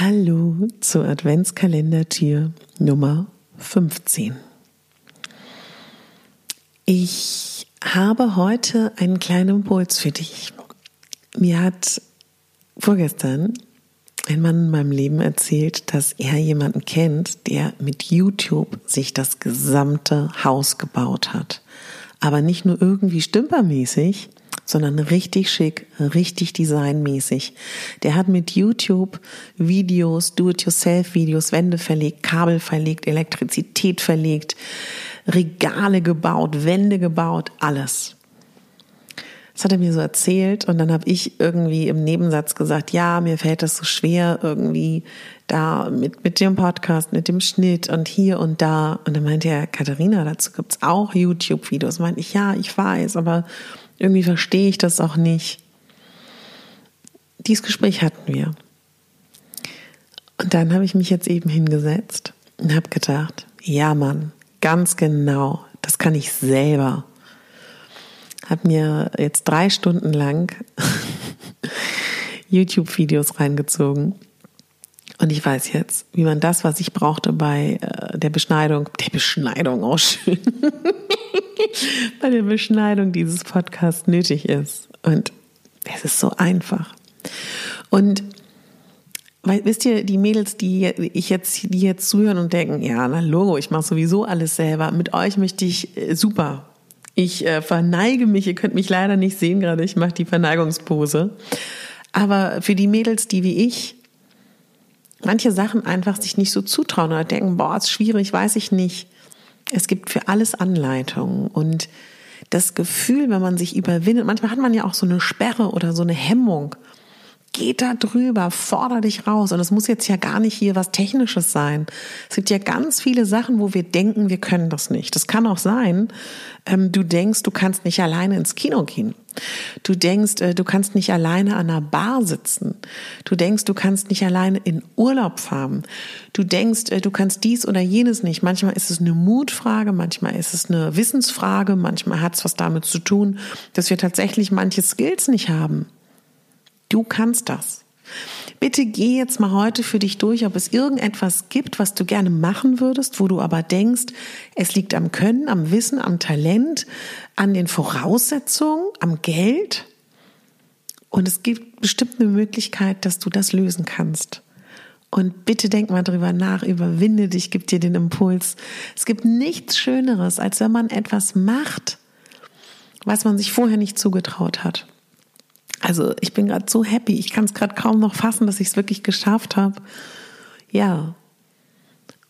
Hallo zur Adventskalendertür Nummer 15. Ich habe heute einen kleinen Impuls für dich. Mir hat vorgestern ein Mann in meinem Leben erzählt, dass er jemanden kennt, der mit YouTube sich das gesamte Haus gebaut hat. Aber nicht nur irgendwie stümpermäßig, sondern richtig schick, richtig designmäßig. Der hat mit YouTube Videos, Do-it-yourself-Videos, Wände verlegt, Kabel verlegt, Elektrizität verlegt, Regale gebaut, Wände gebaut, alles. Das hat er mir so erzählt und dann habe ich irgendwie im Nebensatz gesagt, ja, mir fällt das so schwer irgendwie da mit, mit dem Podcast, mit dem Schnitt und hier und da. Und dann meinte er, Katharina, dazu gibt's auch YouTube-Videos. Meinte ich, ja, ich weiß, aber irgendwie verstehe ich das auch nicht. Dieses Gespräch hatten wir. Und dann habe ich mich jetzt eben hingesetzt und habe gedacht, ja Mann, ganz genau, das kann ich selber. Habe mir jetzt drei Stunden lang YouTube-Videos reingezogen. Und ich weiß jetzt, wie man das, was ich brauchte bei äh, der Beschneidung, der Beschneidung auch schön, bei der Beschneidung dieses Podcasts nötig ist. Und es ist so einfach. Und weil, wisst ihr, die Mädels, die ich jetzt, die jetzt zuhören und denken, ja, na Logo, ich mache sowieso alles selber. Mit euch möchte ich äh, super. Ich äh, verneige mich, ihr könnt mich leider nicht sehen gerade, ich mache die Verneigungspose. Aber für die Mädels, die wie ich manche Sachen einfach sich nicht so zutrauen oder denken, boah, ist schwierig, weiß ich nicht. Es gibt für alles Anleitungen und das Gefühl, wenn man sich überwindet, manchmal hat man ja auch so eine Sperre oder so eine Hemmung. Geht da drüber, forder dich raus. Und es muss jetzt ja gar nicht hier was Technisches sein. Es gibt ja ganz viele Sachen, wo wir denken, wir können das nicht. Das kann auch sein, ähm, du denkst, du kannst nicht alleine ins Kino gehen. Du denkst, äh, du kannst nicht alleine an einer Bar sitzen. Du denkst, du kannst nicht alleine in Urlaub fahren. Du denkst, äh, du kannst dies oder jenes nicht. Manchmal ist es eine Mutfrage, manchmal ist es eine Wissensfrage, manchmal hat es was damit zu tun, dass wir tatsächlich manche Skills nicht haben. Du kannst das. Bitte geh jetzt mal heute für dich durch, ob es irgendetwas gibt, was du gerne machen würdest, wo du aber denkst, es liegt am Können, am Wissen, am Talent, an den Voraussetzungen, am Geld. Und es gibt bestimmt eine Möglichkeit, dass du das lösen kannst. Und bitte denk mal drüber nach, überwinde dich, gib dir den Impuls. Es gibt nichts Schöneres, als wenn man etwas macht, was man sich vorher nicht zugetraut hat. Also ich bin gerade so happy. Ich kann es gerade kaum noch fassen, dass ich es wirklich geschafft habe. Ja,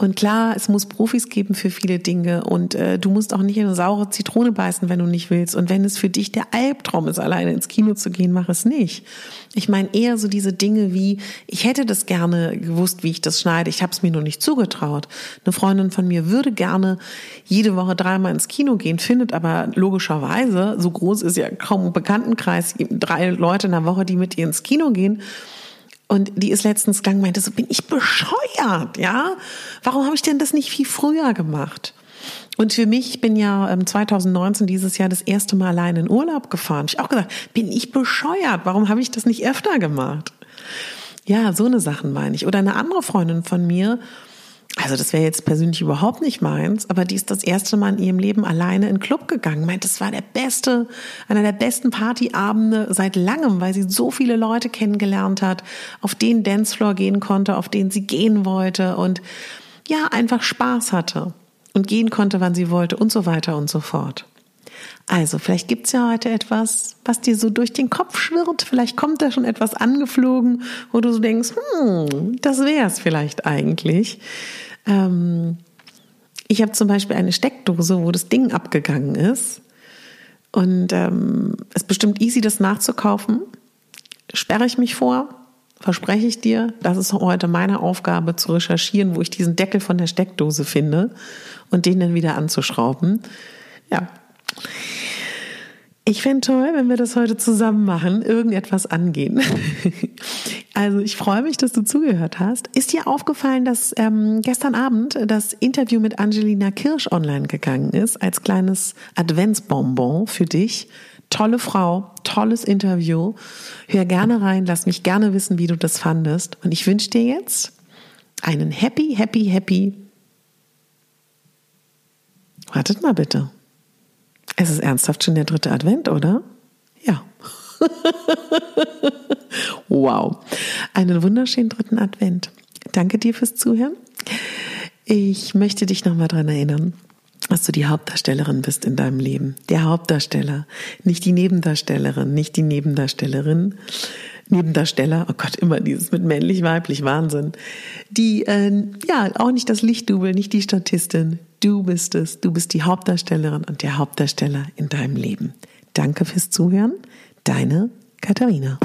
und klar, es muss Profis geben für viele Dinge und äh, du musst auch nicht in eine saure Zitrone beißen, wenn du nicht willst. Und wenn es für dich der Albtraum ist, alleine ins Kino zu gehen, mach es nicht. Ich meine eher so diese Dinge wie, ich hätte das gerne gewusst, wie ich das schneide, ich habe es mir nur nicht zugetraut. Eine Freundin von mir würde gerne jede Woche dreimal ins Kino gehen, findet aber logischerweise, so groß ist ja kaum ein Bekanntenkreis, drei Leute in der Woche, die mit ihr ins Kino gehen und die ist letztens gegangen, meinte so, bin ich bescheuert, ja? Warum habe ich denn das nicht viel früher gemacht? Und für mich, ich bin ja 2019 dieses Jahr das erste Mal allein in Urlaub gefahren. Ich auch gesagt, bin ich bescheuert? Warum habe ich das nicht öfter gemacht? Ja, so eine Sachen meine ich. Oder eine andere Freundin von mir, also das wäre jetzt persönlich überhaupt nicht meins, aber die ist das erste Mal in ihrem Leben alleine in den Club gegangen. Meint, das war der beste, einer der besten Partyabende seit langem, weil sie so viele Leute kennengelernt hat, auf den Dancefloor gehen konnte, auf den sie gehen wollte und ja, einfach Spaß hatte und gehen konnte, wann sie wollte und so weiter und so fort. Also, vielleicht gibt's ja heute etwas, was dir so durch den Kopf schwirrt. Vielleicht kommt da schon etwas angeflogen, wo du so denkst, hm, das wär's vielleicht eigentlich. Ähm, ich habe zum Beispiel eine Steckdose, wo das Ding abgegangen ist. Und ähm, es ist bestimmt easy, das nachzukaufen. Sperre ich mich vor, verspreche ich dir. Das ist heute meine Aufgabe, zu recherchieren, wo ich diesen Deckel von der Steckdose finde und den dann wieder anzuschrauben. Ja. Ich fände toll, wenn wir das heute zusammen machen, irgendetwas angehen. also ich freue mich, dass du zugehört hast. Ist dir aufgefallen, dass ähm, gestern Abend das Interview mit Angelina Kirsch online gegangen ist, als kleines Adventsbonbon für dich? Tolle Frau, tolles Interview. Hör gerne rein, lass mich gerne wissen, wie du das fandest. Und ich wünsche dir jetzt einen happy, happy, happy. Wartet mal bitte. Es ist ernsthaft schon der dritte Advent, oder? Ja. wow. Einen wunderschönen dritten Advent. Danke dir fürs Zuhören. Ich möchte dich nochmal daran erinnern, dass du die Hauptdarstellerin bist in deinem Leben. Der Hauptdarsteller, nicht die Nebendarstellerin, nicht die Nebendarstellerin. Nebendarsteller, oh Gott, immer dieses mit männlich, weiblich, Wahnsinn. Die, äh, ja, auch nicht das Lichtdubel, nicht die Statistin. Du bist es, du bist die Hauptdarstellerin und der Hauptdarsteller in deinem Leben. Danke fürs Zuhören, deine Katharina.